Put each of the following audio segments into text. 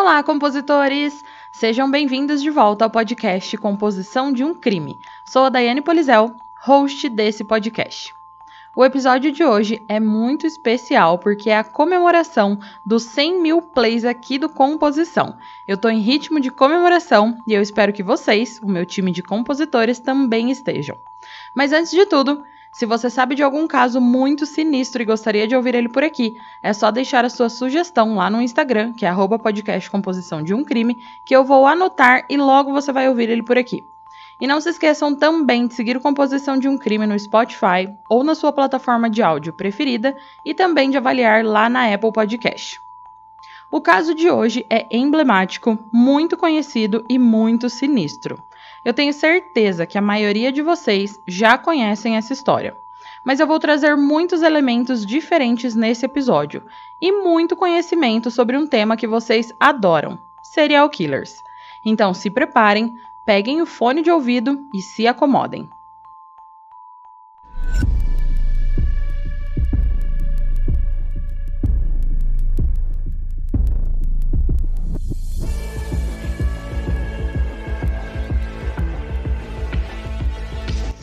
Olá, compositores! Sejam bem-vindos de volta ao podcast Composição de um Crime. Sou a Daiane Polizel, host desse podcast. O episódio de hoje é muito especial porque é a comemoração dos 100 mil plays aqui do Composição. Eu tô em ritmo de comemoração e eu espero que vocês, o meu time de compositores, também estejam. Mas antes de tudo, se você sabe de algum caso muito sinistro e gostaria de ouvir ele por aqui, é só deixar a sua sugestão lá no Instagram, que é @podcastcomposição de um crime, que eu vou anotar e logo você vai ouvir ele por aqui. E não se esqueçam também de seguir o Composição de um Crime no Spotify ou na sua plataforma de áudio preferida e também de avaliar lá na Apple Podcast. O caso de hoje é emblemático, muito conhecido e muito sinistro. Eu tenho certeza que a maioria de vocês já conhecem essa história, mas eu vou trazer muitos elementos diferentes nesse episódio e muito conhecimento sobre um tema que vocês adoram: serial killers. Então se preparem, peguem o fone de ouvido e se acomodem.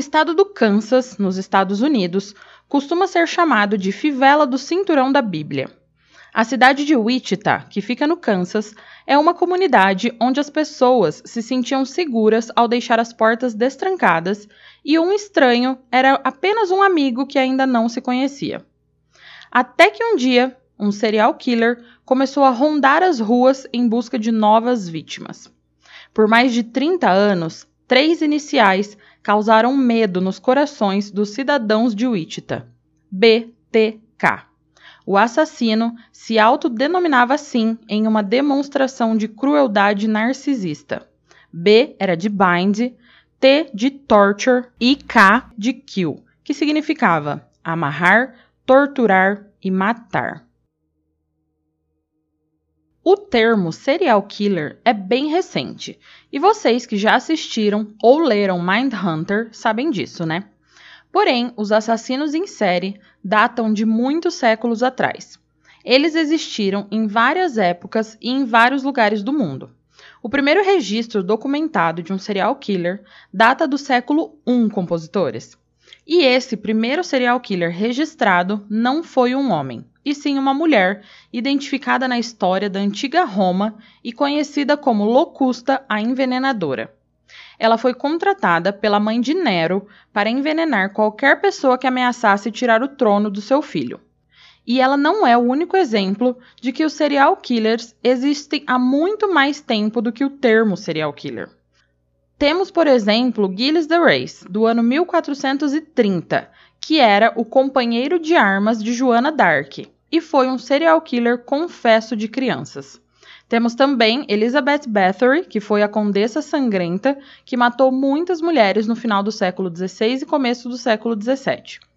Estado do Kansas, nos Estados Unidos, costuma ser chamado de fivela do cinturão da Bíblia. A cidade de Wichita, que fica no Kansas, é uma comunidade onde as pessoas se sentiam seguras ao deixar as portas destrancadas e um estranho era apenas um amigo que ainda não se conhecia. Até que um dia, um serial killer começou a rondar as ruas em busca de novas vítimas. Por mais de 30 anos, três iniciais causaram medo nos corações dos cidadãos de Wichita. BTK. O assassino se autodenominava assim em uma demonstração de crueldade narcisista. B era de bind, T de torture e K de kill, que significava amarrar, torturar e matar. O termo serial killer é bem recente, e vocês que já assistiram ou leram Mindhunter sabem disso, né? Porém, os assassinos em série datam de muitos séculos atrás. Eles existiram em várias épocas e em vários lugares do mundo. O primeiro registro documentado de um serial killer data do século I, compositores. E esse primeiro serial killer registrado não foi um homem, e sim uma mulher, identificada na história da antiga Roma e conhecida como Locusta a Envenenadora. Ela foi contratada pela mãe de Nero para envenenar qualquer pessoa que ameaçasse tirar o trono do seu filho. E ela não é o único exemplo de que os serial killers existem há muito mais tempo do que o termo serial killer. Temos, por exemplo, Gilles de Rais, do ano 1430, que era o companheiro de armas de Joana d'Arc e foi um serial killer confesso de crianças. Temos também Elizabeth Bathory, que foi a Condessa Sangrenta, que matou muitas mulheres no final do século XVI e começo do século XVII.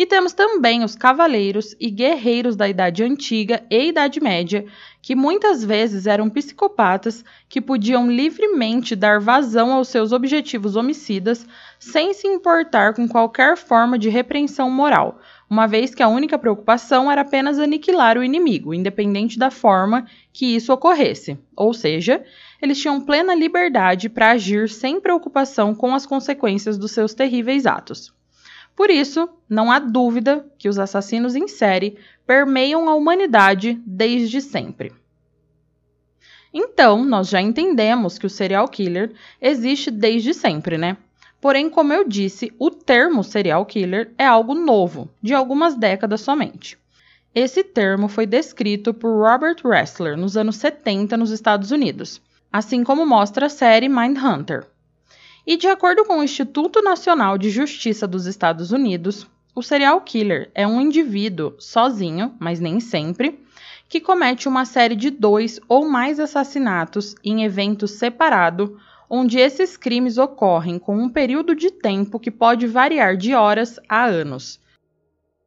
E temos também os cavaleiros e guerreiros da Idade Antiga e Idade Média, que muitas vezes eram psicopatas que podiam livremente dar vazão aos seus objetivos homicidas sem se importar com qualquer forma de repreensão moral, uma vez que a única preocupação era apenas aniquilar o inimigo, independente da forma que isso ocorresse. Ou seja, eles tinham plena liberdade para agir sem preocupação com as consequências dos seus terríveis atos. Por isso, não há dúvida que os assassinos em série permeiam a humanidade desde sempre. Então, nós já entendemos que o serial killer existe desde sempre, né? Porém, como eu disse, o termo serial killer é algo novo, de algumas décadas somente. Esse termo foi descrito por Robert Ressler nos anos 70 nos Estados Unidos, assim como mostra a série Mindhunter. E de acordo com o Instituto Nacional de Justiça dos Estados Unidos, o serial killer é um indivíduo sozinho, mas nem sempre, que comete uma série de dois ou mais assassinatos em evento separado, onde esses crimes ocorrem com um período de tempo que pode variar de horas a anos.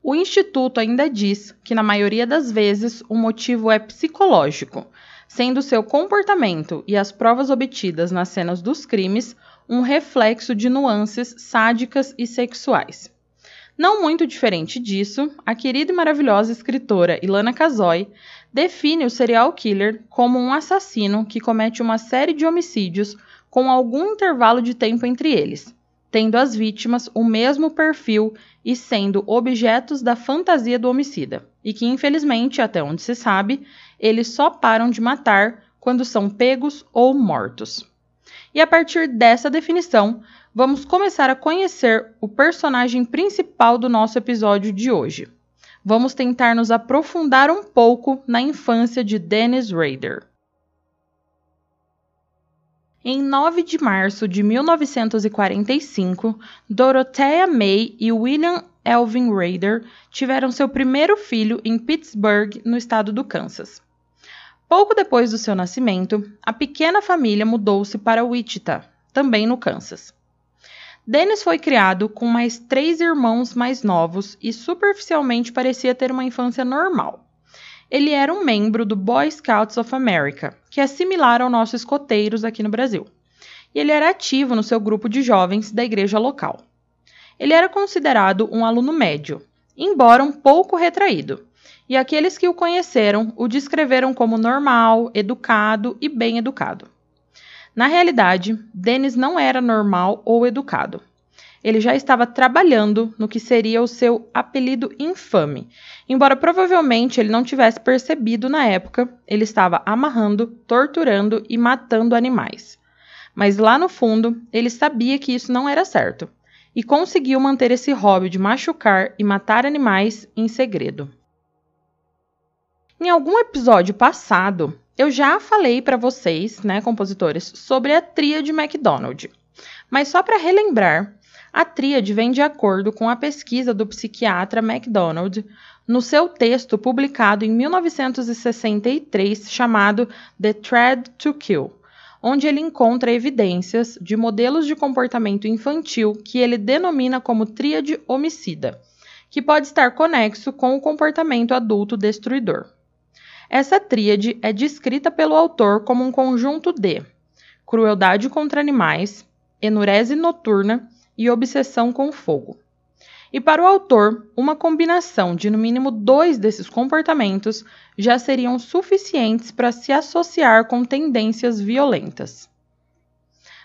O Instituto ainda diz que, na maioria das vezes, o motivo é psicológico, sendo seu comportamento e as provas obtidas nas cenas dos crimes um reflexo de nuances sádicas e sexuais. Não muito diferente disso, a querida e maravilhosa escritora Ilana Kazoy define o serial killer como um assassino que comete uma série de homicídios com algum intervalo de tempo entre eles, tendo as vítimas o mesmo perfil e sendo objetos da fantasia do homicida, e que infelizmente, até onde se sabe, eles só param de matar quando são pegos ou mortos. E a partir dessa definição, vamos começar a conhecer o personagem principal do nosso episódio de hoje. Vamos tentar nos aprofundar um pouco na infância de Dennis Rader. Em 9 de março de 1945, Dorothea May e William Elvin Rader tiveram seu primeiro filho em Pittsburgh, no estado do Kansas. Pouco depois do seu nascimento, a pequena família mudou-se para Wichita, também no Kansas. Dennis foi criado com mais três irmãos mais novos e superficialmente parecia ter uma infância normal. Ele era um membro do Boy Scouts of America, que é similar ao nosso escoteiros aqui no Brasil. E ele era ativo no seu grupo de jovens da igreja local. Ele era considerado um aluno médio, embora um pouco retraído, e aqueles que o conheceram o descreveram como normal, educado e bem educado. Na realidade, Dennis não era normal ou educado. Ele já estava trabalhando no que seria o seu apelido infame. Embora provavelmente ele não tivesse percebido na época, ele estava amarrando, torturando e matando animais. Mas lá no fundo, ele sabia que isso não era certo e conseguiu manter esse hobby de machucar e matar animais em segredo. Em algum episódio passado, eu já falei para vocês, né, compositores, sobre a tríade MacDonald. Mas só para relembrar, a tríade vem de acordo com a pesquisa do psiquiatra MacDonald no seu texto publicado em 1963 chamado The Thread to Kill, onde ele encontra evidências de modelos de comportamento infantil que ele denomina como tríade homicida, que pode estar conexo com o comportamento adulto destruidor. Essa tríade é descrita pelo autor como um conjunto de crueldade contra animais, enurese noturna e obsessão com fogo. E para o autor, uma combinação de no mínimo dois desses comportamentos já seriam suficientes para se associar com tendências violentas.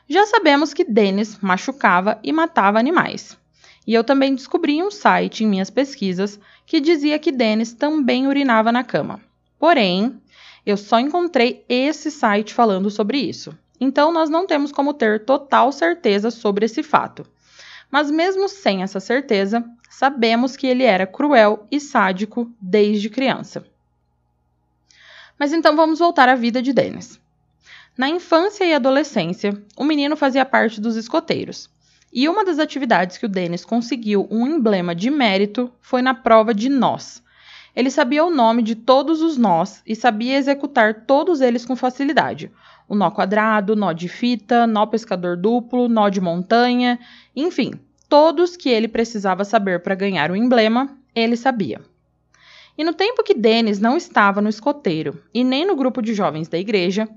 Já sabemos que Dennis machucava e matava animais. E eu também descobri um site em minhas pesquisas que dizia que Dennis também urinava na cama. Porém, eu só encontrei esse site falando sobre isso. Então, nós não temos como ter total certeza sobre esse fato. Mas, mesmo sem essa certeza, sabemos que ele era cruel e sádico desde criança. Mas então vamos voltar à vida de Dennis. Na infância e adolescência, o menino fazia parte dos escoteiros. E uma das atividades que o Dennis conseguiu um emblema de mérito foi na prova de nós, ele sabia o nome de todos os nós e sabia executar todos eles com facilidade. O nó quadrado, nó de fita, nó pescador duplo, nó de montanha, enfim, todos que ele precisava saber para ganhar o emblema, ele sabia. E no tempo que Dennis não estava no escoteiro e nem no grupo de jovens da igreja,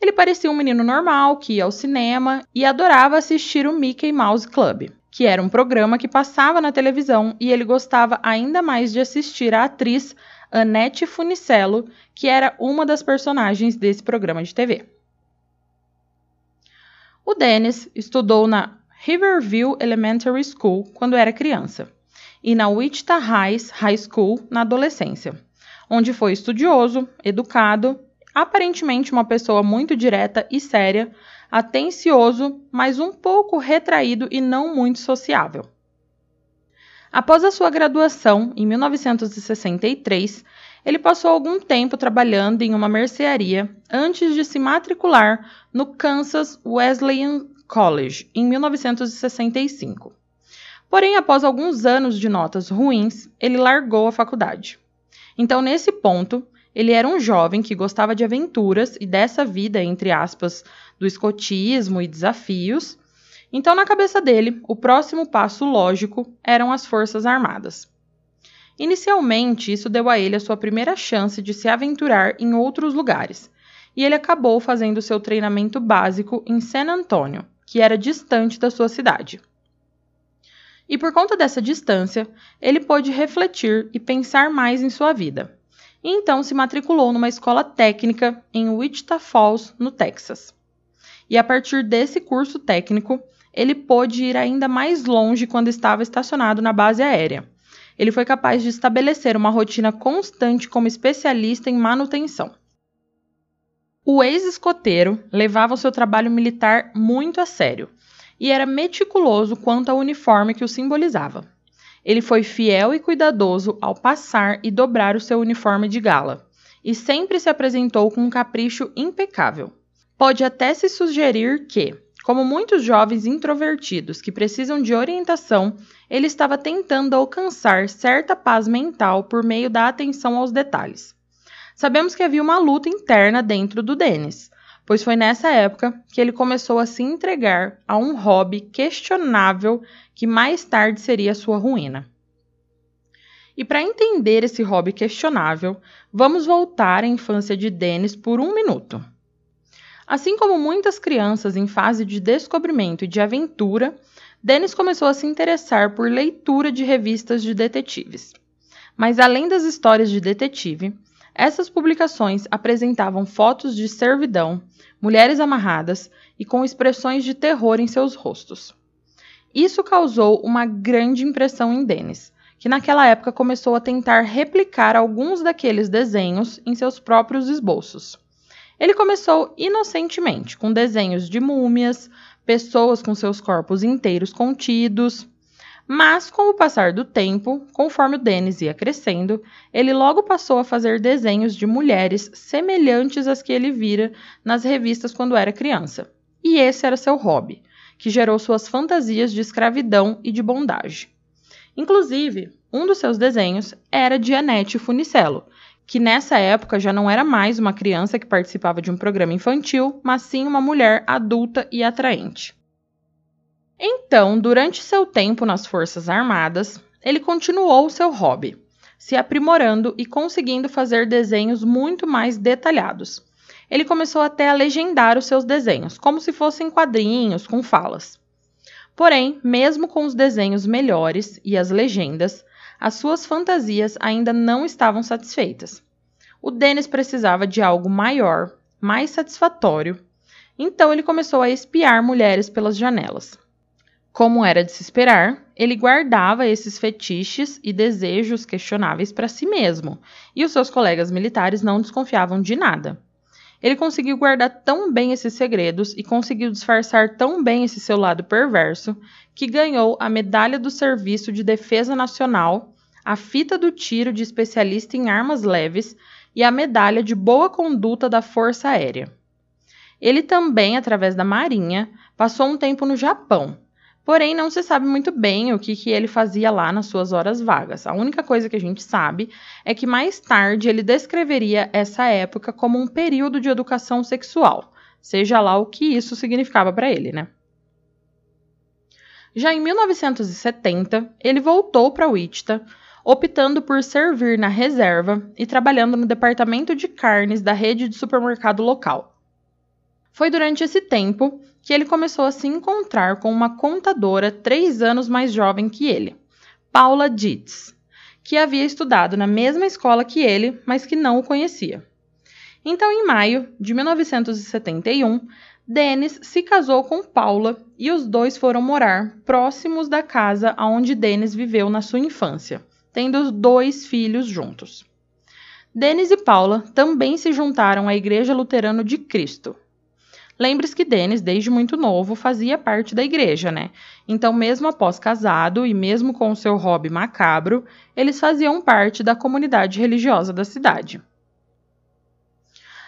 ele parecia um menino normal que ia ao cinema e adorava assistir o Mickey Mouse Club que era um programa que passava na televisão e ele gostava ainda mais de assistir a atriz Annette Funicello, que era uma das personagens desse programa de TV. O Dennis estudou na Riverview Elementary School quando era criança e na Wichita Heights High School na adolescência, onde foi estudioso, educado, aparentemente uma pessoa muito direta e séria, atencioso, mas um pouco retraído e não muito sociável. Após a sua graduação, em 1963, ele passou algum tempo trabalhando em uma mercearia antes de se matricular no Kansas Wesleyan College, em 1965. Porém, após alguns anos de notas ruins, ele largou a faculdade. Então, nesse ponto, ele era um jovem que gostava de aventuras e dessa vida, entre aspas, do escotismo e desafios. Então, na cabeça dele, o próximo passo lógico eram as Forças Armadas. Inicialmente, isso deu a ele a sua primeira chance de se aventurar em outros lugares, e ele acabou fazendo seu treinamento básico em San Antonio, que era distante da sua cidade. E por conta dessa distância, ele pôde refletir e pensar mais em sua vida. E então se matriculou numa escola técnica em Wichita Falls, no Texas. E a partir desse curso técnico, ele pôde ir ainda mais longe quando estava estacionado na base aérea. Ele foi capaz de estabelecer uma rotina constante como especialista em manutenção. O ex-escoteiro levava o seu trabalho militar muito a sério e era meticuloso quanto ao uniforme que o simbolizava. Ele foi fiel e cuidadoso ao passar e dobrar o seu uniforme de gala, e sempre se apresentou com um capricho impecável. Pode até se sugerir que, como muitos jovens introvertidos que precisam de orientação, ele estava tentando alcançar certa paz mental por meio da atenção aos detalhes. Sabemos que havia uma luta interna dentro do Dennis, pois foi nessa época que ele começou a se entregar a um hobby questionável que mais tarde seria sua ruína. E para entender esse hobby questionável, vamos voltar à infância de Dennis por um minuto. Assim como muitas crianças em fase de descobrimento e de aventura, Dennis começou a se interessar por leitura de revistas de detetives. Mas além das histórias de detetive, essas publicações apresentavam fotos de servidão, mulheres amarradas e com expressões de terror em seus rostos. Isso causou uma grande impressão em Dennis, que naquela época começou a tentar replicar alguns daqueles desenhos em seus próprios esboços. Ele começou inocentemente, com desenhos de múmias, pessoas com seus corpos inteiros contidos, mas, com o passar do tempo, conforme o Dennis ia crescendo, ele logo passou a fazer desenhos de mulheres semelhantes às que ele vira nas revistas quando era criança. E esse era seu hobby, que gerou suas fantasias de escravidão e de bondade. Inclusive, um dos seus desenhos era de Annette Funicello, que nessa época já não era mais uma criança que participava de um programa infantil, mas sim uma mulher adulta e atraente. Então, durante seu tempo nas Forças Armadas, ele continuou seu hobby, se aprimorando e conseguindo fazer desenhos muito mais detalhados. Ele começou até a legendar os seus desenhos, como se fossem quadrinhos com falas. Porém, mesmo com os desenhos melhores e as legendas, as suas fantasias ainda não estavam satisfeitas. O Dennis precisava de algo maior, mais satisfatório, então ele começou a espiar mulheres pelas janelas. Como era de se esperar, ele guardava esses fetiches e desejos questionáveis para si mesmo, e os seus colegas militares não desconfiavam de nada. Ele conseguiu guardar tão bem esses segredos e conseguiu disfarçar tão bem esse seu lado perverso que ganhou a Medalha do Serviço de Defesa Nacional, a fita do tiro de especialista em armas leves e a medalha de boa conduta da Força Aérea. Ele também, através da Marinha, passou um tempo no Japão, Porém, não se sabe muito bem o que, que ele fazia lá nas suas horas vagas. A única coisa que a gente sabe é que mais tarde ele descreveria essa época como um período de educação sexual, seja lá o que isso significava para ele, né? Já em 1970, ele voltou para Wichita, optando por servir na reserva e trabalhando no departamento de carnes da rede de supermercado local. Foi durante esse tempo que ele começou a se encontrar com uma contadora três anos mais jovem que ele, Paula Dietz, que havia estudado na mesma escola que ele, mas que não o conhecia. Então, em maio de 1971, Dennis se casou com Paula e os dois foram morar próximos da casa onde Dennis viveu na sua infância, tendo dois filhos juntos. Dennis e Paula também se juntaram à Igreja Luterana de Cristo, Lembre-se que Dennis, desde muito novo, fazia parte da igreja, né? Então, mesmo após casado e mesmo com o seu hobby macabro, eles faziam parte da comunidade religiosa da cidade.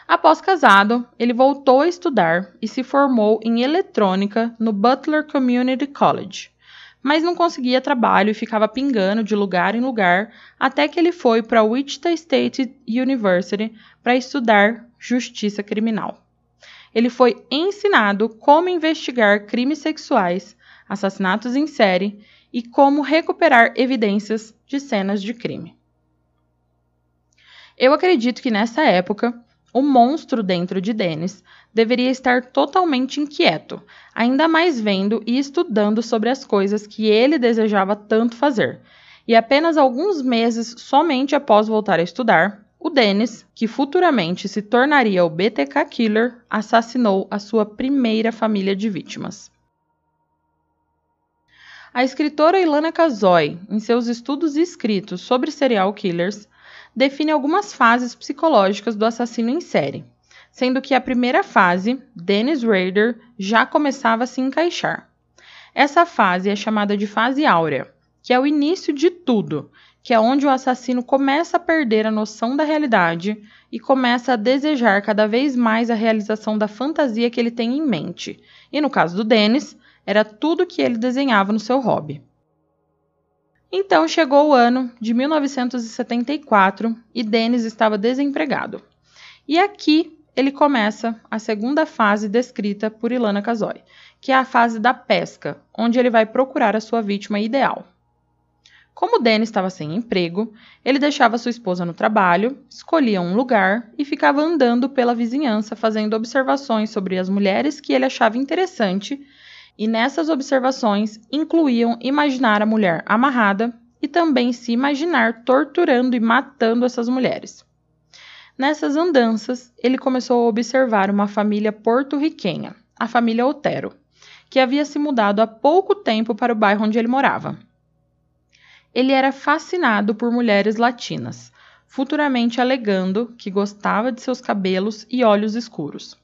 Após casado, ele voltou a estudar e se formou em eletrônica no Butler Community College, mas não conseguia trabalho e ficava pingando de lugar em lugar até que ele foi para Wichita State University para estudar justiça criminal. Ele foi ensinado como investigar crimes sexuais, assassinatos em série e como recuperar evidências de cenas de crime. Eu acredito que nessa época, o monstro dentro de Dennis deveria estar totalmente inquieto, ainda mais vendo e estudando sobre as coisas que ele desejava tanto fazer. E apenas alguns meses somente após voltar a estudar, o Dennis, que futuramente se tornaria o BTK Killer, assassinou a sua primeira família de vítimas. A escritora Ilana Kazoy, em seus estudos e escritos sobre serial killers, define algumas fases psicológicas do assassino em série, sendo que a primeira fase, Dennis Rader, já começava a se encaixar. Essa fase é chamada de fase áurea, que é o início de tudo, que é onde o assassino começa a perder a noção da realidade e começa a desejar cada vez mais a realização da fantasia que ele tem em mente. E no caso do Dennis, era tudo que ele desenhava no seu hobby. Então chegou o ano de 1974 e Dennis estava desempregado. E aqui ele começa a segunda fase descrita por Ilana Kazoy, que é a fase da pesca, onde ele vai procurar a sua vítima ideal. Como Dennis estava sem emprego, ele deixava sua esposa no trabalho, escolhia um lugar e ficava andando pela vizinhança fazendo observações sobre as mulheres que ele achava interessante e nessas observações incluíam imaginar a mulher amarrada e também se imaginar torturando e matando essas mulheres. Nessas andanças, ele começou a observar uma família porto-riquenha, a família Otero, que havia se mudado há pouco tempo para o bairro onde ele morava. Ele era fascinado por mulheres latinas, futuramente alegando que gostava de seus cabelos e olhos escuros.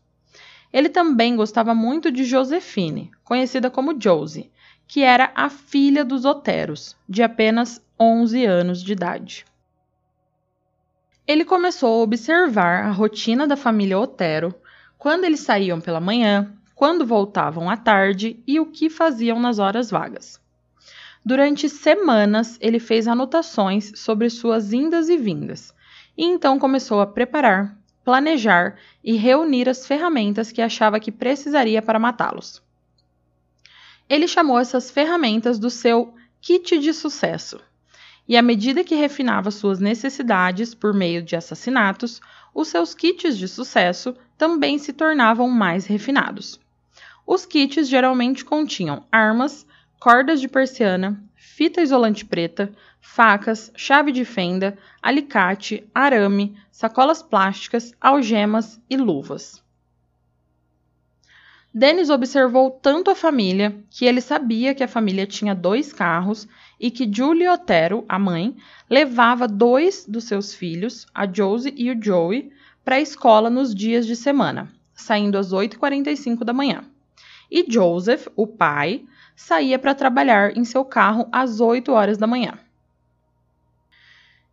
Ele também gostava muito de Josefine, conhecida como Josie, que era a filha dos Oteros, de apenas 11 anos de idade. Ele começou a observar a rotina da família Otero, quando eles saíam pela manhã, quando voltavam à tarde e o que faziam nas horas vagas. Durante semanas, ele fez anotações sobre suas indas e vindas, e então começou a preparar planejar e reunir as ferramentas que achava que precisaria para matá-los. Ele chamou essas ferramentas do seu kit de sucesso. E à medida que refinava suas necessidades por meio de assassinatos, os seus kits de sucesso também se tornavam mais refinados. Os kits geralmente continham armas, cordas de persiana, fita isolante preta, facas, chave de fenda, alicate, arame, sacolas plásticas, algemas e luvas. Dennis observou tanto a família que ele sabia que a família tinha dois carros e que Julie Otero, a mãe, levava dois dos seus filhos, a Josie e o Joey, para a escola nos dias de semana, saindo às 8h45 da manhã. E Joseph, o pai, saía para trabalhar em seu carro às 8 horas da manhã.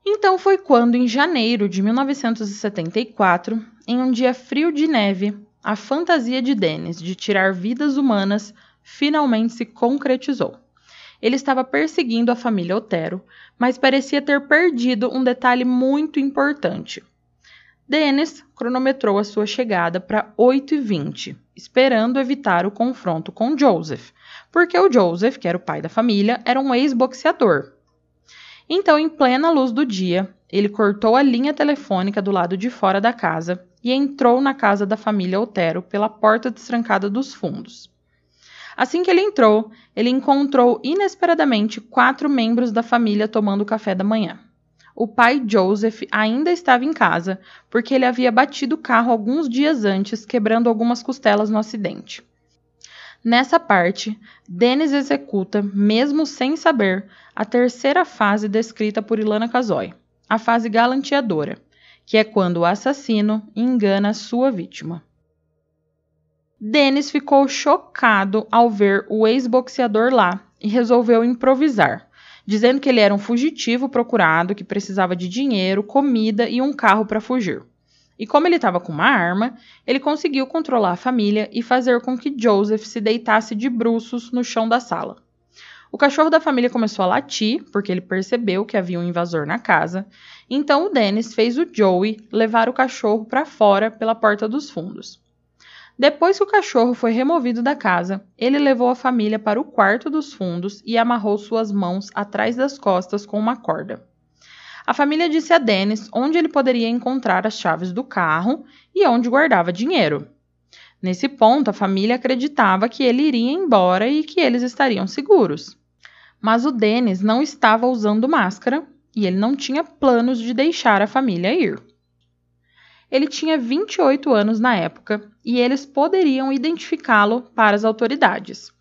Então foi quando, em janeiro de 1974, em um dia frio de neve, a fantasia de Dennis de tirar vidas humanas finalmente se concretizou. Ele estava perseguindo a família Otero, mas parecia ter perdido um detalhe muito importante. Dennis cronometrou a sua chegada para 8h20, esperando evitar o confronto com Joseph, porque o Joseph, que era o pai da família, era um ex-boxeador então, em plena luz do dia, ele cortou a linha telefônica do lado de fora da casa e entrou na casa da família Otero pela porta destrancada dos fundos. Assim que ele entrou, ele encontrou inesperadamente quatro membros da família tomando café da manhã. O pai Joseph ainda estava em casa, porque ele havia batido o carro alguns dias antes, quebrando algumas costelas no acidente. Nessa parte, Dennis executa, mesmo sem saber, a terceira fase descrita por Ilana Kazoy, a fase galanteadora, que é quando o assassino engana sua vítima. Dennis ficou chocado ao ver o ex-boxeador lá e resolveu improvisar, dizendo que ele era um fugitivo procurado que precisava de dinheiro, comida e um carro para fugir. E como ele estava com uma arma, ele conseguiu controlar a família e fazer com que Joseph se deitasse de bruços no chão da sala. O cachorro da família começou a latir, porque ele percebeu que havia um invasor na casa. Então o Dennis fez o Joey levar o cachorro para fora pela porta dos fundos. Depois que o cachorro foi removido da casa, ele levou a família para o quarto dos fundos e amarrou suas mãos atrás das costas com uma corda. A família disse a Dennis onde ele poderia encontrar as chaves do carro e onde guardava dinheiro. Nesse ponto, a família acreditava que ele iria embora e que eles estariam seguros. Mas o Dennis não estava usando máscara e ele não tinha planos de deixar a família ir. Ele tinha 28 anos na época e eles poderiam identificá-lo para as autoridades.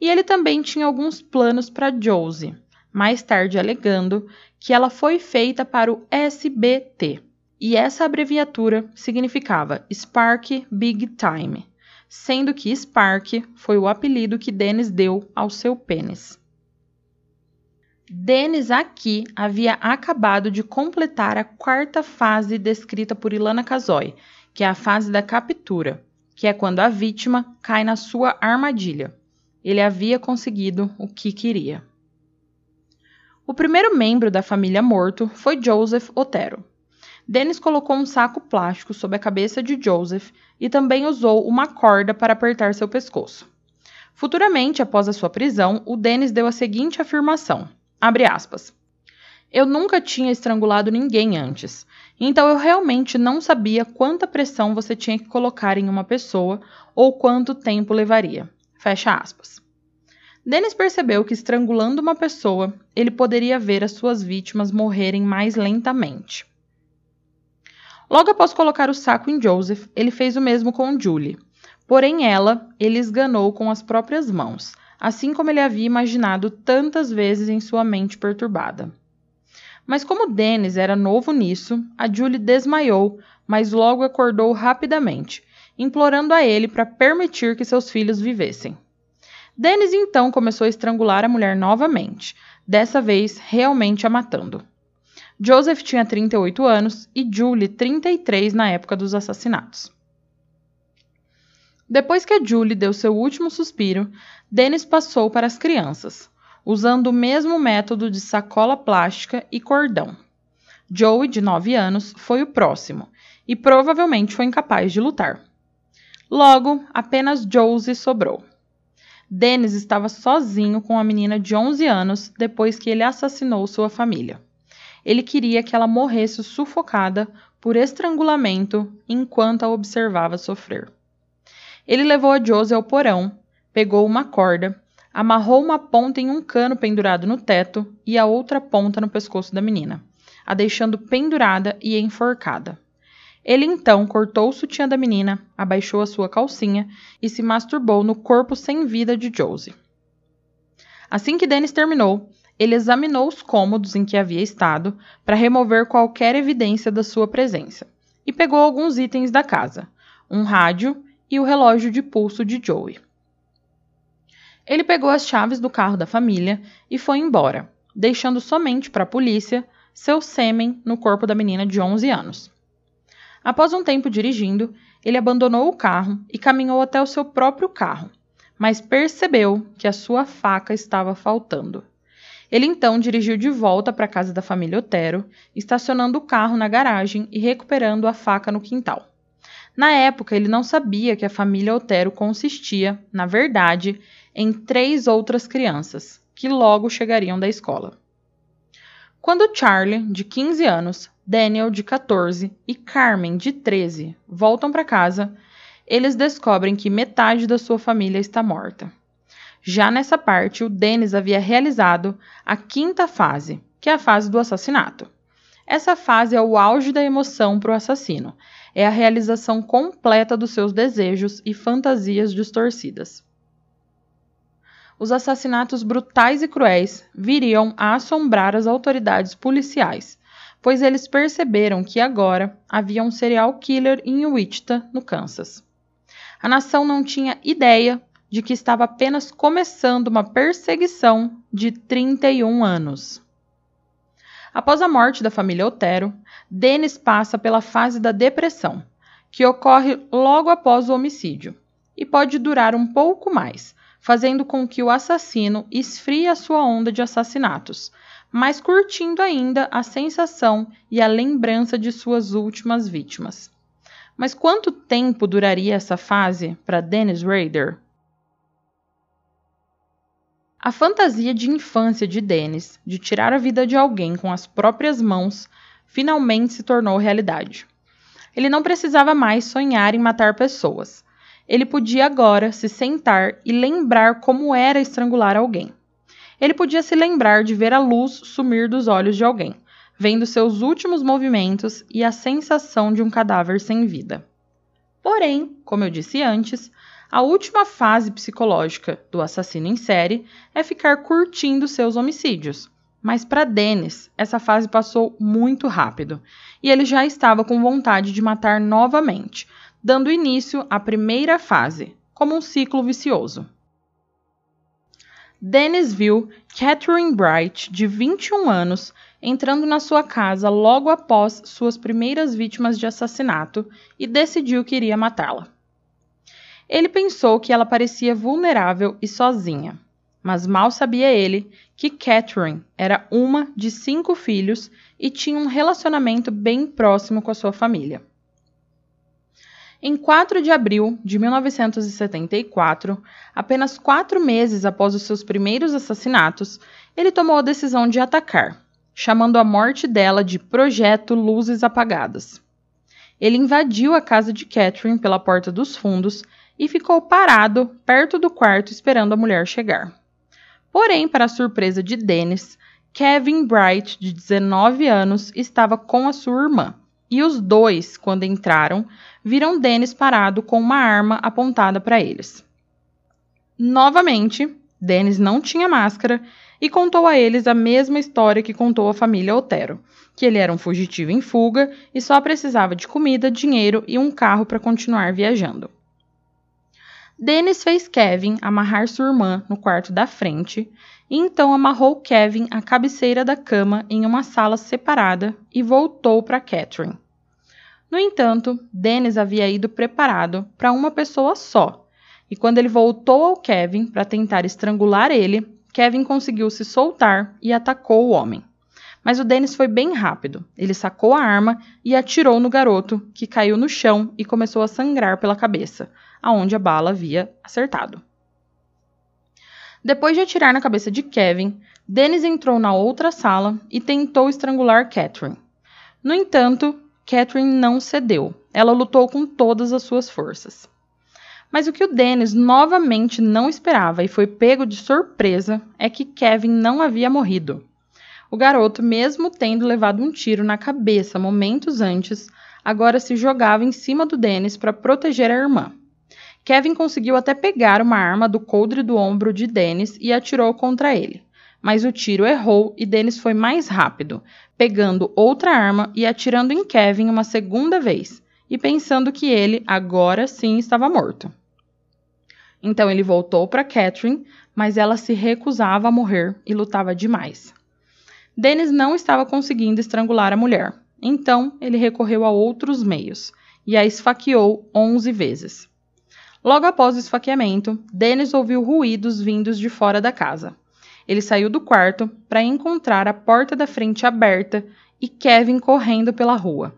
E ele também tinha alguns planos para Josie, mais tarde alegando que ela foi feita para o SBT. E essa abreviatura significava Spark Big Time, sendo que Spark foi o apelido que Dennis deu ao seu pênis. Dennis aqui havia acabado de completar a quarta fase descrita por Ilana Kazoy, que é a fase da captura, que é quando a vítima cai na sua armadilha. Ele havia conseguido o que queria. O primeiro membro da família morto foi Joseph Otero. Dennis colocou um saco plástico sobre a cabeça de Joseph e também usou uma corda para apertar seu pescoço. Futuramente, após a sua prisão, o Dennis deu a seguinte afirmação: aspas, Eu nunca tinha estrangulado ninguém antes, então eu realmente não sabia quanta pressão você tinha que colocar em uma pessoa ou quanto tempo levaria. Fecha aspas. Dennis percebeu que estrangulando uma pessoa, ele poderia ver as suas vítimas morrerem mais lentamente. Logo após colocar o saco em Joseph, ele fez o mesmo com Julie. Porém, ela ele esganou com as próprias mãos, assim como ele havia imaginado tantas vezes em sua mente perturbada. Mas como Dennis era novo nisso, a Julie desmaiou, mas logo acordou rapidamente, implorando a ele para permitir que seus filhos vivessem. Dennis então começou a estrangular a mulher novamente, dessa vez realmente a matando. Joseph tinha 38 anos e Julie 33 na época dos assassinatos. Depois que a Julie deu seu último suspiro, Dennis passou para as crianças, usando o mesmo método de sacola plástica e cordão. Joey, de 9 anos, foi o próximo e provavelmente foi incapaz de lutar. Logo, apenas Josie sobrou. Dennis estava sozinho com a menina de 11 anos depois que ele assassinou sua família. Ele queria que ela morresse sufocada por estrangulamento enquanto a observava sofrer. Ele levou a Josie ao porão, pegou uma corda, amarrou uma ponta em um cano pendurado no teto e a outra ponta no pescoço da menina, a deixando pendurada e enforcada. Ele então cortou o sutiã da menina, abaixou a sua calcinha e se masturbou no corpo sem vida de Josie. Assim que Dennis terminou, ele examinou os cômodos em que havia estado para remover qualquer evidência da sua presença e pegou alguns itens da casa, um rádio e o relógio de pulso de Joey. Ele pegou as chaves do carro da família e foi embora, deixando somente para a polícia seu sêmen no corpo da menina de 11 anos. Após um tempo dirigindo, ele abandonou o carro e caminhou até o seu próprio carro, mas percebeu que a sua faca estava faltando. Ele então dirigiu de volta para a casa da família Otero, estacionando o carro na garagem e recuperando a faca no quintal. Na época, ele não sabia que a família Otero consistia, na verdade, em três outras crianças, que logo chegariam da escola. Quando Charlie, de 15 anos, Daniel, de 14, e Carmen, de 13, voltam para casa, eles descobrem que metade da sua família está morta. Já nessa parte, o Dennis havia realizado a quinta fase, que é a fase do assassinato. Essa fase é o auge da emoção para o assassino, é a realização completa dos seus desejos e fantasias distorcidas. Os assassinatos brutais e cruéis viriam a assombrar as autoridades policiais, pois eles perceberam que agora havia um serial killer em Wichita, no Kansas. A nação não tinha ideia de que estava apenas começando uma perseguição de 31 anos. Após a morte da família Otero, Dennis passa pela fase da depressão, que ocorre logo após o homicídio, e pode durar um pouco mais, fazendo com que o assassino esfrie a sua onda de assassinatos, mas curtindo ainda a sensação e a lembrança de suas últimas vítimas. Mas quanto tempo duraria essa fase para Dennis Rader? A fantasia de infância de Dennis de tirar a vida de alguém com as próprias mãos finalmente se tornou realidade. Ele não precisava mais sonhar em matar pessoas. Ele podia agora se sentar e lembrar como era estrangular alguém. Ele podia se lembrar de ver a luz sumir dos olhos de alguém, vendo seus últimos movimentos e a sensação de um cadáver sem vida. Porém, como eu disse antes, a última fase psicológica do assassino em série é ficar curtindo seus homicídios. Mas para Dennis, essa fase passou muito rápido e ele já estava com vontade de matar novamente, dando início à primeira fase, como um ciclo vicioso. Dennis viu Catherine Bright, de 21 anos, entrando na sua casa logo após suas primeiras vítimas de assassinato e decidiu que iria matá-la. Ele pensou que ela parecia vulnerável e sozinha, mas mal sabia ele que Catherine era uma de cinco filhos e tinha um relacionamento bem próximo com a sua família. Em 4 de abril de 1974, apenas quatro meses após os seus primeiros assassinatos, ele tomou a decisão de atacar, chamando a morte dela de Projeto Luzes Apagadas. Ele invadiu a casa de Catherine pela porta dos fundos e ficou parado perto do quarto esperando a mulher chegar. Porém, para a surpresa de Dennis, Kevin Bright, de 19 anos, estava com a sua irmã, e os dois, quando entraram, viram Dennis parado com uma arma apontada para eles. Novamente, Dennis não tinha máscara e contou a eles a mesma história que contou à família Otero, que ele era um fugitivo em fuga e só precisava de comida, dinheiro e um carro para continuar viajando. Dennis fez Kevin amarrar sua irmã no quarto da frente e então amarrou Kevin à cabeceira da cama em uma sala separada e voltou para Catherine. No entanto, Dennis havia ido preparado para uma pessoa só, e quando ele voltou ao Kevin para tentar estrangular ele, Kevin conseguiu se soltar e atacou o homem. Mas o Dennis foi bem rápido. Ele sacou a arma e atirou no garoto, que caiu no chão e começou a sangrar pela cabeça, aonde a bala havia acertado. Depois de atirar na cabeça de Kevin, Dennis entrou na outra sala e tentou estrangular Catherine. No entanto, Catherine não cedeu. Ela lutou com todas as suas forças. Mas o que o Dennis novamente não esperava e foi pego de surpresa é que Kevin não havia morrido. O garoto, mesmo tendo levado um tiro na cabeça momentos antes, agora se jogava em cima do Dennis para proteger a irmã. Kevin conseguiu até pegar uma arma do coldre do ombro de Dennis e atirou contra ele mas o tiro errou e Dennis foi mais rápido, pegando outra arma e atirando em Kevin uma segunda vez, e pensando que ele agora sim estava morto. Então ele voltou para Catherine, mas ela se recusava a morrer e lutava demais. Dennis não estava conseguindo estrangular a mulher, então ele recorreu a outros meios e a esfaqueou 11 vezes. Logo após o esfaqueamento, Dennis ouviu ruídos vindos de fora da casa. Ele saiu do quarto para encontrar a porta da frente aberta e Kevin correndo pela rua.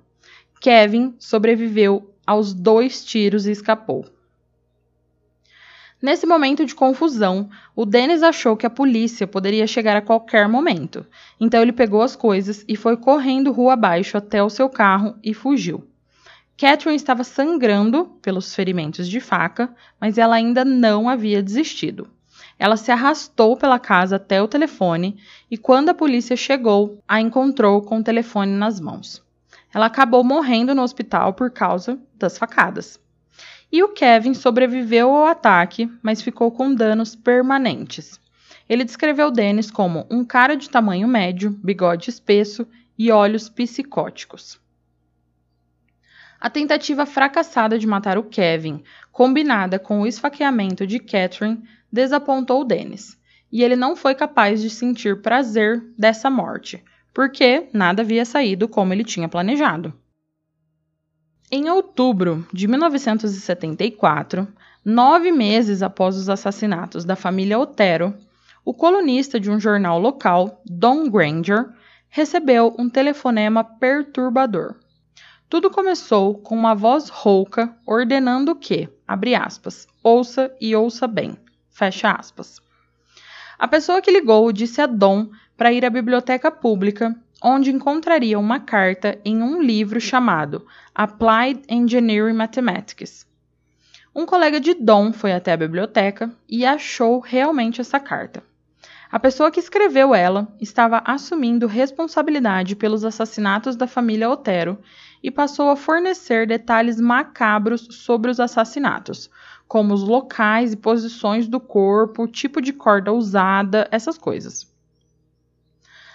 Kevin sobreviveu aos dois tiros e escapou. Nesse momento de confusão, o Dennis achou que a polícia poderia chegar a qualquer momento. Então ele pegou as coisas e foi correndo rua abaixo até o seu carro e fugiu. Catherine estava sangrando pelos ferimentos de faca, mas ela ainda não havia desistido. Ela se arrastou pela casa até o telefone e, quando a polícia chegou, a encontrou com o telefone nas mãos. Ela acabou morrendo no hospital por causa das facadas. E o Kevin sobreviveu ao ataque, mas ficou com danos permanentes. Ele descreveu Dennis como um cara de tamanho médio, bigode espesso e olhos psicóticos. A tentativa fracassada de matar o Kevin, combinada com o esfaqueamento de Catherine, desapontou Dennis, e ele não foi capaz de sentir prazer dessa morte, porque nada havia saído como ele tinha planejado. Em outubro de 1974, nove meses após os assassinatos da família Otero, o colunista de um jornal local, Don Granger, recebeu um telefonema perturbador. Tudo começou com uma voz rouca ordenando que, abre aspas, ouça e ouça bem, fecha aspas. A pessoa que ligou disse a Dom para ir à biblioteca pública, onde encontraria uma carta em um livro chamado Applied Engineering Mathematics. Um colega de Dom foi até a biblioteca e achou realmente essa carta. A pessoa que escreveu ela estava assumindo responsabilidade pelos assassinatos da família Otero e passou a fornecer detalhes macabros sobre os assassinatos, como os locais e posições do corpo, tipo de corda usada, essas coisas.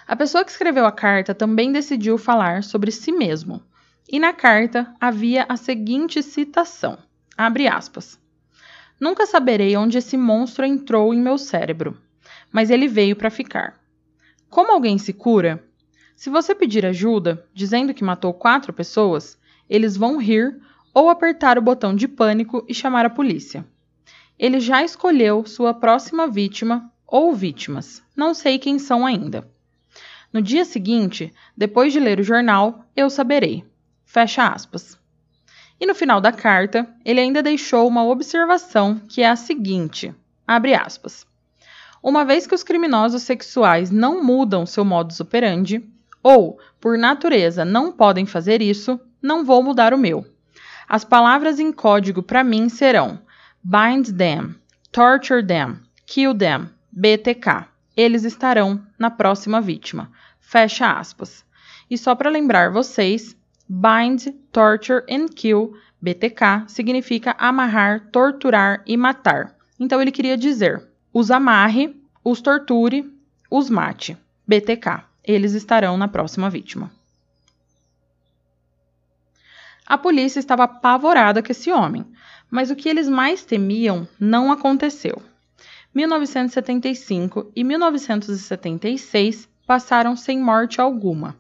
A pessoa que escreveu a carta também decidiu falar sobre si mesmo. E na carta havia a seguinte citação: abre aspas. Nunca saberei onde esse monstro entrou em meu cérebro mas ele veio para ficar. Como alguém se cura? Se você pedir ajuda, dizendo que matou quatro pessoas, eles vão rir ou apertar o botão de pânico e chamar a polícia. Ele já escolheu sua próxima vítima ou vítimas, não sei quem são ainda. No dia seguinte, depois de ler o jornal, eu saberei. Fecha aspas. E no final da carta, ele ainda deixou uma observação que é a seguinte: abre aspas uma vez que os criminosos sexuais não mudam seu modus operandi, ou, por natureza, não podem fazer isso, não vou mudar o meu. As palavras em código para mim serão bind them, torture them, kill them, BTK. Eles estarão na próxima vítima. Fecha aspas. E só para lembrar vocês, bind, torture and kill, BTK, significa amarrar, torturar e matar. Então ele queria dizer: os amarre, os torture, os mate. BTK. Eles estarão na próxima vítima. A polícia estava apavorada com esse homem, mas o que eles mais temiam não aconteceu. 1975 e 1976 passaram sem morte alguma.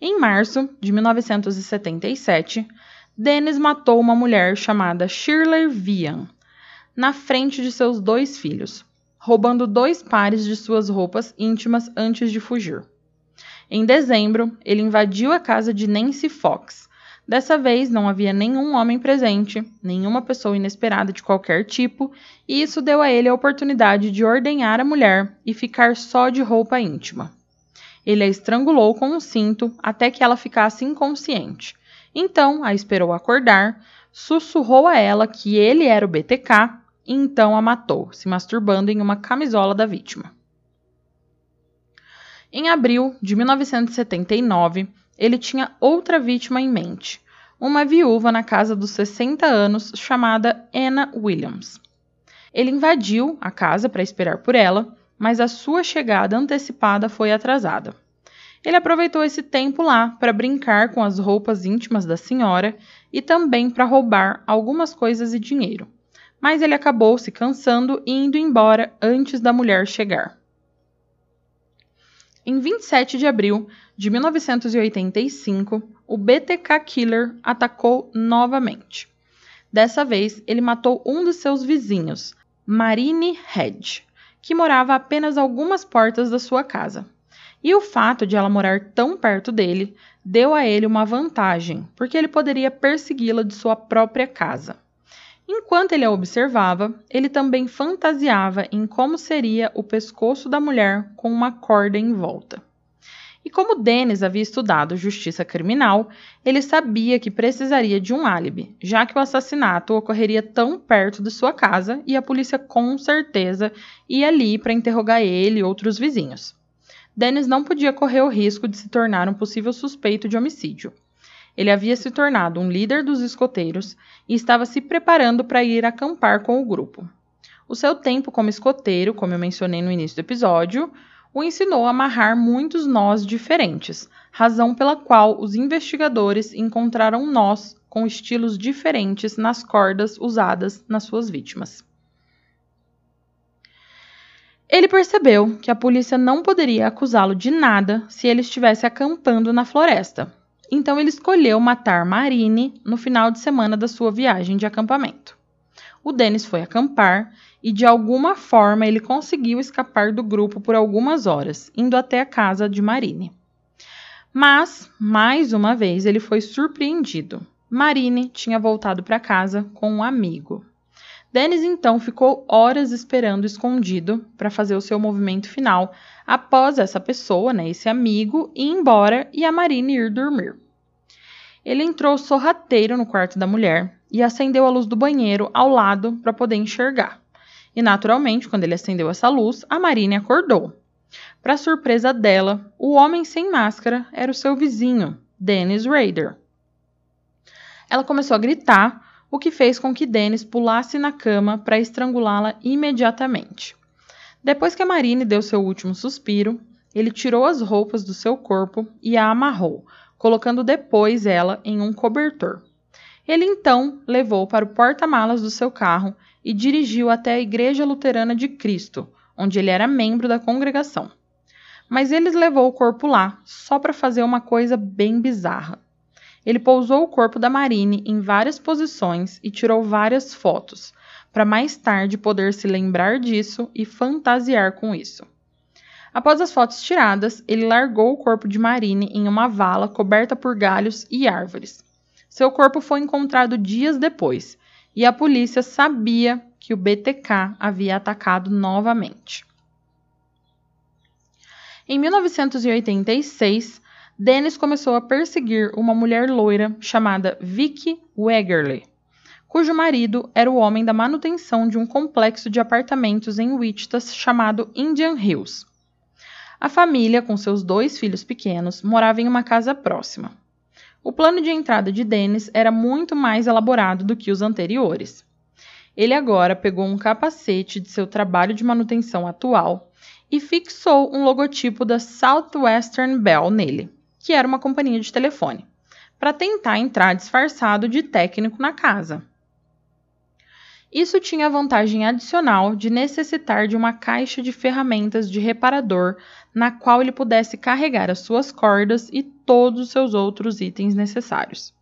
Em março de 1977, Dennis matou uma mulher chamada Shirley Vian, na frente de seus dois filhos, roubando dois pares de suas roupas íntimas antes de fugir. Em dezembro, ele invadiu a casa de Nancy Fox. Dessa vez não havia nenhum homem presente, nenhuma pessoa inesperada de qualquer tipo, e isso deu a ele a oportunidade de ordenhar a mulher e ficar só de roupa íntima. Ele a estrangulou com um cinto até que ela ficasse inconsciente. Então a esperou acordar, sussurrou a ela que ele era o BTK e então a matou, se masturbando em uma camisola da vítima. Em abril de 1979, ele tinha outra vítima em mente, uma viúva na casa dos 60 anos chamada Anna Williams. Ele invadiu a casa para esperar por ela, mas a sua chegada antecipada foi atrasada. Ele aproveitou esse tempo lá para brincar com as roupas íntimas da senhora e também para roubar algumas coisas e dinheiro mas ele acabou se cansando e indo embora antes da mulher chegar. Em 27 de abril de 1985, o BTK Killer atacou novamente. Dessa vez, ele matou um dos seus vizinhos, Marine Hedge, que morava a apenas algumas portas da sua casa. E o fato de ela morar tão perto dele deu a ele uma vantagem, porque ele poderia persegui-la de sua própria casa. Enquanto ele a observava, ele também fantasiava em como seria o pescoço da mulher com uma corda em volta. E como Dennis havia estudado justiça criminal, ele sabia que precisaria de um álibi, já que o assassinato ocorreria tão perto de sua casa e a polícia com certeza ia ali para interrogar ele e outros vizinhos. Dennis não podia correr o risco de se tornar um possível suspeito de homicídio. Ele havia se tornado um líder dos escoteiros e estava se preparando para ir acampar com o grupo. O seu tempo como escoteiro, como eu mencionei no início do episódio, o ensinou a amarrar muitos nós diferentes, razão pela qual os investigadores encontraram nós com estilos diferentes nas cordas usadas nas suas vítimas. Ele percebeu que a polícia não poderia acusá-lo de nada se ele estivesse acampando na floresta. Então ele escolheu matar Marine no final de semana da sua viagem de acampamento. O Dennis foi acampar e de alguma forma ele conseguiu escapar do grupo por algumas horas, indo até a casa de Marine. Mas, mais uma vez, ele foi surpreendido. Marine tinha voltado para casa com um amigo. Dennis então ficou horas esperando escondido para fazer o seu movimento final após essa pessoa, né, esse amigo, ir embora e a Marine ir dormir. Ele entrou sorrateiro no quarto da mulher e acendeu a luz do banheiro ao lado para poder enxergar. E naturalmente, quando ele acendeu essa luz, a Marine acordou. Para surpresa dela, o homem sem máscara era o seu vizinho, Dennis Rader. Ela começou a gritar o que fez com que Dennis pulasse na cama para estrangulá-la imediatamente. Depois que a Marine deu seu último suspiro, ele tirou as roupas do seu corpo e a amarrou, colocando depois ela em um cobertor. Ele então levou para o porta-malas do seu carro e dirigiu até a Igreja Luterana de Cristo, onde ele era membro da congregação. Mas ele levou o corpo lá só para fazer uma coisa bem bizarra. Ele pousou o corpo da Marine em várias posições e tirou várias fotos, para mais tarde poder se lembrar disso e fantasiar com isso. Após as fotos tiradas, ele largou o corpo de Marine em uma vala coberta por galhos e árvores. Seu corpo foi encontrado dias depois e a polícia sabia que o BTK havia atacado novamente. Em 1986, Dennis começou a perseguir uma mulher loira chamada Vicky Wegerle, cujo marido era o homem da manutenção de um complexo de apartamentos em Wichita chamado Indian Hills. A família, com seus dois filhos pequenos, morava em uma casa próxima. O plano de entrada de Dennis era muito mais elaborado do que os anteriores. Ele agora pegou um capacete de seu trabalho de manutenção atual e fixou um logotipo da Southwestern Bell nele que era uma companhia de telefone, para tentar entrar disfarçado de técnico na casa. Isso tinha a vantagem adicional de necessitar de uma caixa de ferramentas de reparador na qual ele pudesse carregar as suas cordas e todos os seus outros itens necessários.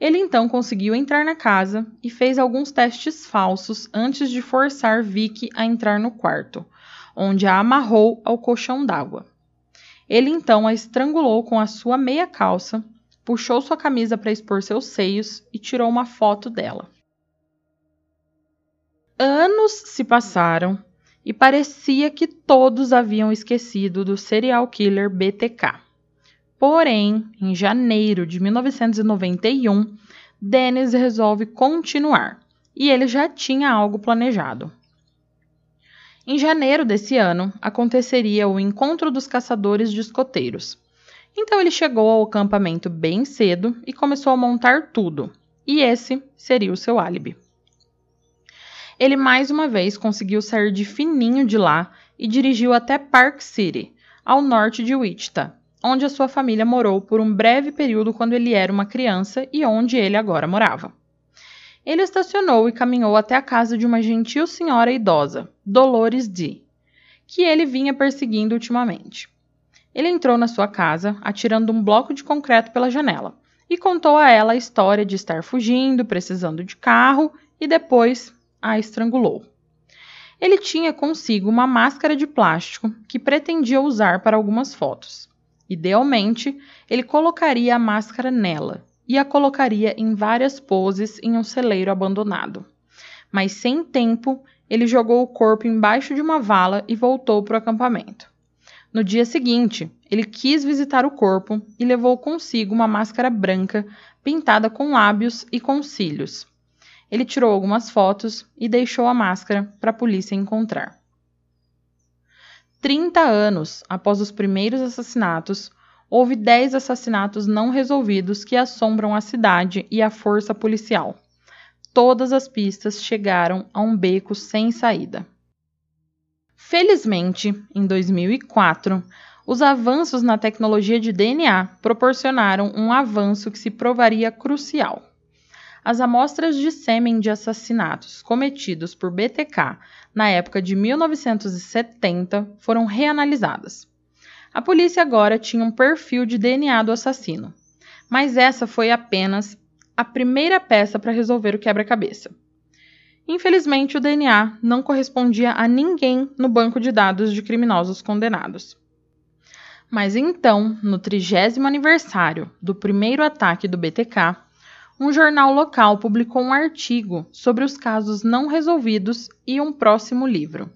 Ele então conseguiu entrar na casa e fez alguns testes falsos antes de forçar Vicky a entrar no quarto, onde a amarrou ao colchão d'água. Ele então a estrangulou com a sua meia calça, puxou sua camisa para expor seus seios e tirou uma foto dela. Anos se passaram e parecia que todos haviam esquecido do serial killer BTK. Porém, em janeiro de 1991, Dennis resolve continuar e ele já tinha algo planejado. Em janeiro desse ano, aconteceria o encontro dos caçadores de escoteiros. Então ele chegou ao acampamento bem cedo e começou a montar tudo, e esse seria o seu álibi. Ele mais uma vez conseguiu sair de fininho de lá e dirigiu até Park City, ao norte de Wichita, onde a sua família morou por um breve período quando ele era uma criança e onde ele agora morava. Ele estacionou e caminhou até a casa de uma gentil senhora idosa, Dolores D., que ele vinha perseguindo ultimamente. Ele entrou na sua casa, atirando um bloco de concreto pela janela, e contou a ela a história de estar fugindo, precisando de carro, e depois a estrangulou. Ele tinha consigo uma máscara de plástico que pretendia usar para algumas fotos. Idealmente, ele colocaria a máscara nela, e a colocaria em várias poses em um celeiro abandonado. Mas sem tempo, ele jogou o corpo embaixo de uma vala e voltou para o acampamento. No dia seguinte, ele quis visitar o corpo e levou consigo uma máscara branca pintada com lábios e com cílios. Ele tirou algumas fotos e deixou a máscara para a polícia encontrar. 30 anos após os primeiros assassinatos, houve 10 assassinatos não resolvidos que assombram a cidade e a força policial. Todas as pistas chegaram a um beco sem saída. Felizmente, em 2004, os avanços na tecnologia de DNA proporcionaram um avanço que se provaria crucial. As amostras de sêmen de assassinatos cometidos por BTK na época de 1970 foram reanalisadas. A polícia agora tinha um perfil de DNA do assassino, mas essa foi apenas a primeira peça para resolver o quebra-cabeça. Infelizmente, o DNA não correspondia a ninguém no banco de dados de criminosos condenados. Mas então, no trigésimo aniversário do primeiro ataque do BTK, um jornal local publicou um artigo sobre os casos não resolvidos e um próximo livro.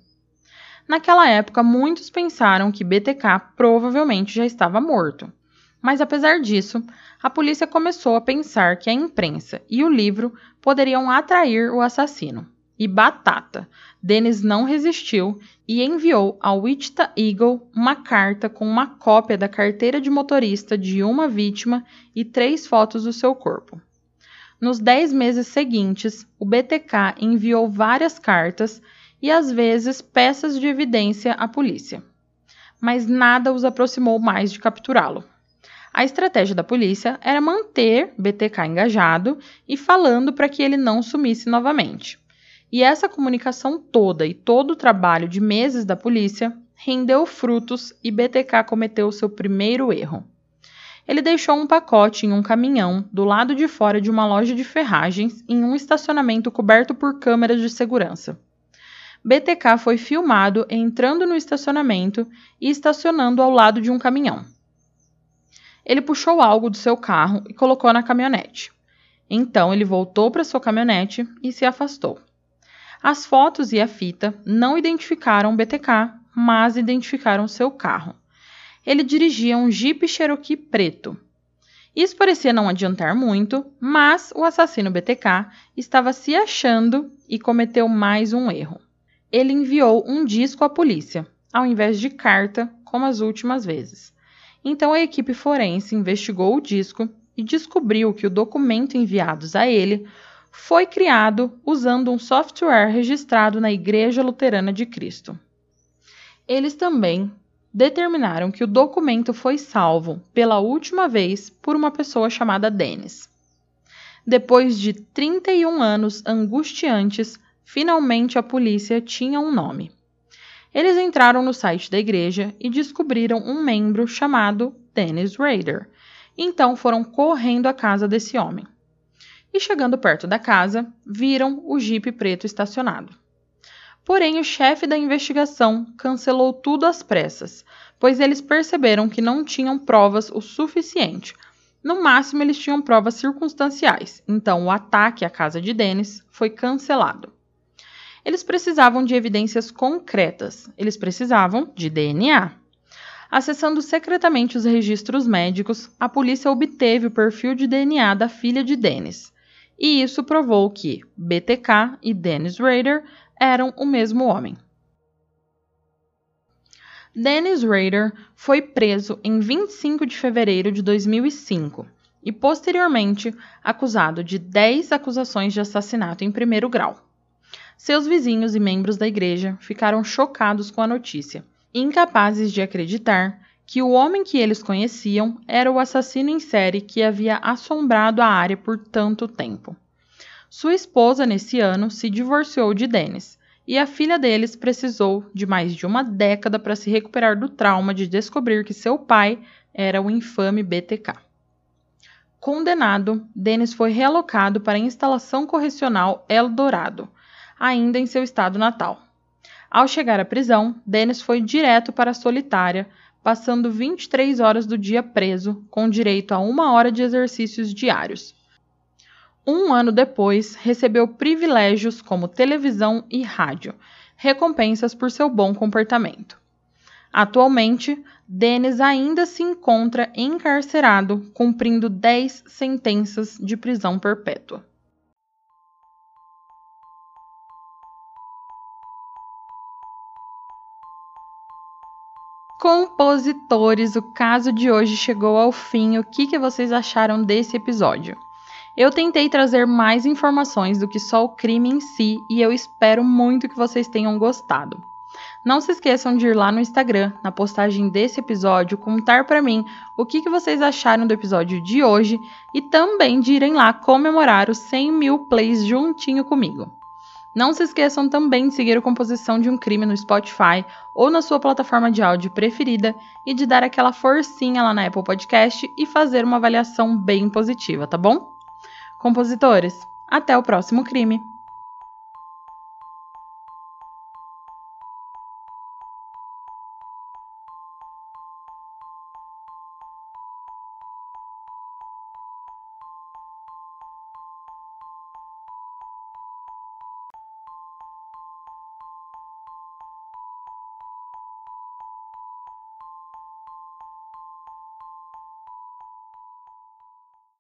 Naquela época, muitos pensaram que BTK provavelmente já estava morto. Mas apesar disso, a polícia começou a pensar que a imprensa e o livro poderiam atrair o assassino. E batata! Dennis não resistiu e enviou ao Wichita Eagle uma carta com uma cópia da carteira de motorista de uma vítima e três fotos do seu corpo. Nos dez meses seguintes, o BTK enviou várias cartas e às vezes peças de evidência à polícia. Mas nada os aproximou mais de capturá-lo. A estratégia da polícia era manter BTK engajado e falando para que ele não sumisse novamente. E essa comunicação toda e todo o trabalho de meses da polícia rendeu frutos e BTK cometeu seu primeiro erro. Ele deixou um pacote em um caminhão do lado de fora de uma loja de ferragens em um estacionamento coberto por câmeras de segurança. BTK foi filmado entrando no estacionamento e estacionando ao lado de um caminhão. Ele puxou algo do seu carro e colocou na caminhonete. Então ele voltou para sua caminhonete e se afastou. As fotos e a fita não identificaram BTK, mas identificaram seu carro. Ele dirigia um Jeep Cherokee preto. Isso parecia não adiantar muito, mas o assassino BTK estava se achando e cometeu mais um erro. Ele enviou um disco à polícia, ao invés de carta, como as últimas vezes. Então a equipe forense investigou o disco e descobriu que o documento enviado a ele foi criado usando um software registrado na Igreja Luterana de Cristo. Eles também determinaram que o documento foi salvo pela última vez por uma pessoa chamada Dennis. Depois de 31 anos angustiantes, finalmente a polícia tinha um nome. Eles entraram no site da igreja e descobriram um membro chamado Dennis Rader. Então foram correndo à casa desse homem. E chegando perto da casa, viram o jipe preto estacionado. Porém, o chefe da investigação cancelou tudo às pressas, pois eles perceberam que não tinham provas o suficiente. No máximo, eles tinham provas circunstanciais, então o ataque à casa de Dennis foi cancelado. Eles precisavam de evidências concretas, eles precisavam de DNA. Acessando secretamente os registros médicos, a polícia obteve o perfil de DNA da filha de Dennis. E isso provou que BTK e Dennis Rader eram o mesmo homem. Dennis Rader foi preso em 25 de fevereiro de 2005 e posteriormente acusado de 10 acusações de assassinato em primeiro grau. Seus vizinhos e membros da igreja ficaram chocados com a notícia, incapazes de acreditar que o homem que eles conheciam era o assassino em série que havia assombrado a área por tanto tempo. Sua esposa, nesse ano, se divorciou de Dennis, e a filha deles precisou de mais de uma década para se recuperar do trauma de descobrir que seu pai era o infame BTK. Condenado, Dennis foi realocado para a instalação correcional Eldorado, ainda em seu estado natal. Ao chegar à prisão, Dennis foi direto para a solitária, passando 23 horas do dia preso, com direito a uma hora de exercícios diários. Um ano depois, recebeu privilégios como televisão e rádio, recompensas por seu bom comportamento. Atualmente, Dennis ainda se encontra encarcerado, cumprindo 10 sentenças de prisão perpétua. Compositores, o caso de hoje chegou ao fim. O que, que vocês acharam desse episódio? Eu tentei trazer mais informações do que só o crime em si e eu espero muito que vocês tenham gostado. Não se esqueçam de ir lá no Instagram, na postagem desse episódio, contar para mim o que, que vocês acharam do episódio de hoje e também de irem lá comemorar os 100 mil plays juntinho comigo. Não se esqueçam também de seguir a Composição de um Crime no Spotify ou na sua plataforma de áudio preferida e de dar aquela forcinha lá na Apple Podcast e fazer uma avaliação bem positiva, tá bom? Compositores, até o próximo crime!